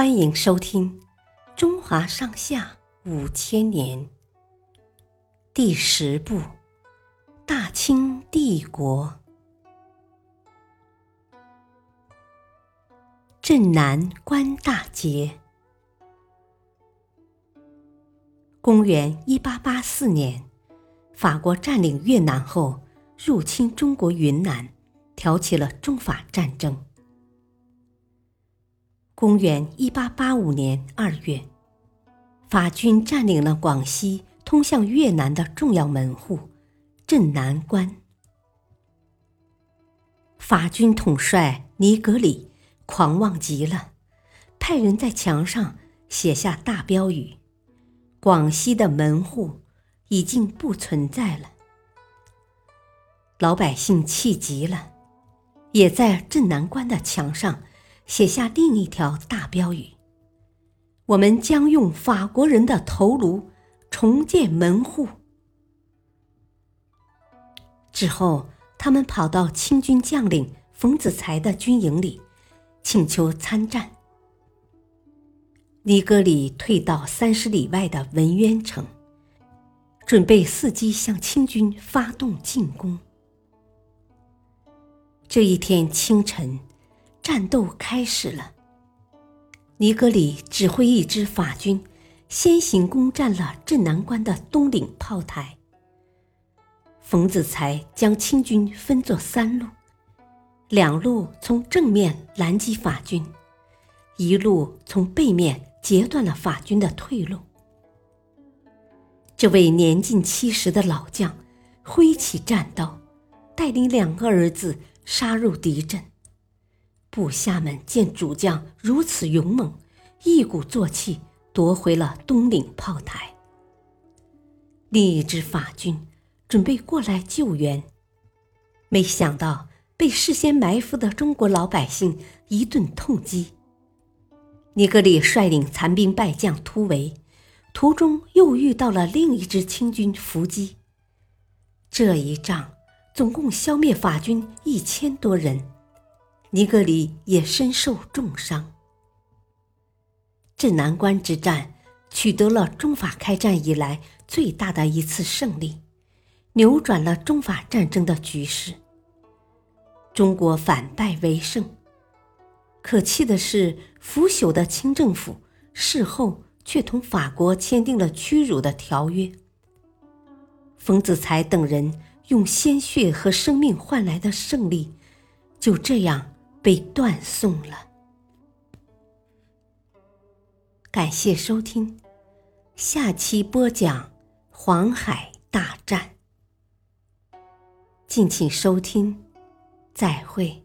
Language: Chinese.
欢迎收听《中华上下五千年》第十部《大清帝国》镇南关大捷。公元一八八四年，法国占领越南后，入侵中国云南，挑起了中法战争。公元一八八五年二月，法军占领了广西通向越南的重要门户镇南关。法军统帅尼格里狂妄极了，派人在墙上写下大标语：“广西的门户已经不存在了。”老百姓气急了，也在镇南关的墙上。写下另一条大标语：“我们将用法国人的头颅重建门户。”之后，他们跑到清军将领冯子材的军营里，请求参战。尼格里退到三十里外的文渊城，准备伺机向清军发动进攻。这一天清晨。战斗开始了。尼格里指挥一支法军，先行攻占了镇南关的东岭炮台。冯子材将清军分作三路，两路从正面拦击法军，一路从背面截断了法军的退路。这位年近七十的老将挥起战刀，带领两个儿子杀入敌阵。部下们见主将如此勇猛，一鼓作气夺回了东岭炮台。另一支法军准备过来救援，没想到被事先埋伏的中国老百姓一顿痛击。尼格里率领残兵败将突围，途中又遇到了另一支清军伏击。这一仗总共消灭法军一千多人。尼格里也身受重伤。镇南关之战取得了中法开战以来最大的一次胜利，扭转了中法战争的局势。中国反败为胜。可气的是，腐朽的清政府事后却同法国签订了屈辱的条约。冯子材等人用鲜血和生命换来的胜利，就这样。被断送了。感谢收听，下期播讲黄海大战。敬请收听，再会。